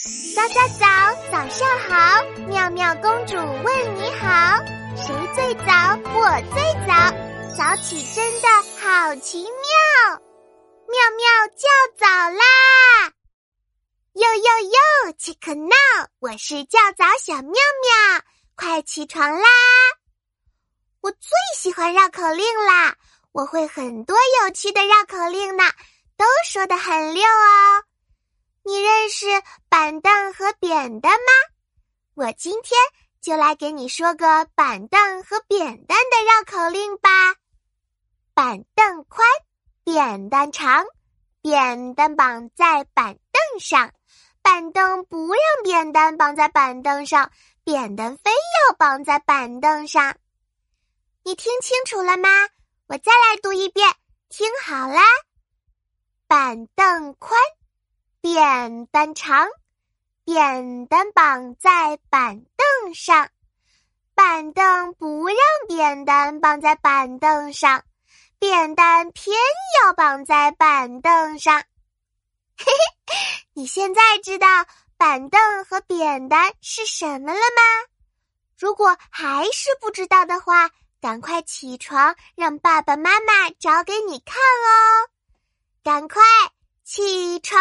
早早早，早上好！妙妙公主问你好，谁最早？我最早，早起真的好奇妙，妙妙叫早啦！哟哟哟，切克闹！我是叫早小妙妙，快起床啦！我最喜欢绕口令啦，我会很多有趣的绕口令呢，都说的很溜哦。是板凳和扁担吗？我今天就来给你说个板凳和扁担的绕口令吧。板凳宽，扁担长，扁担绑在板凳上，板凳不让扁担绑在板凳上，扁担非要绑在板凳上。你听清楚了吗？我再来读一遍，听好啦。板凳宽。扁担长，扁担绑在板凳上，板凳不让扁担绑在板凳上，扁担偏要绑在板凳上。嘿嘿，你现在知道板凳和扁担是什么了吗？如果还是不知道的话，赶快起床，让爸爸妈妈找给你看哦！赶快。起床！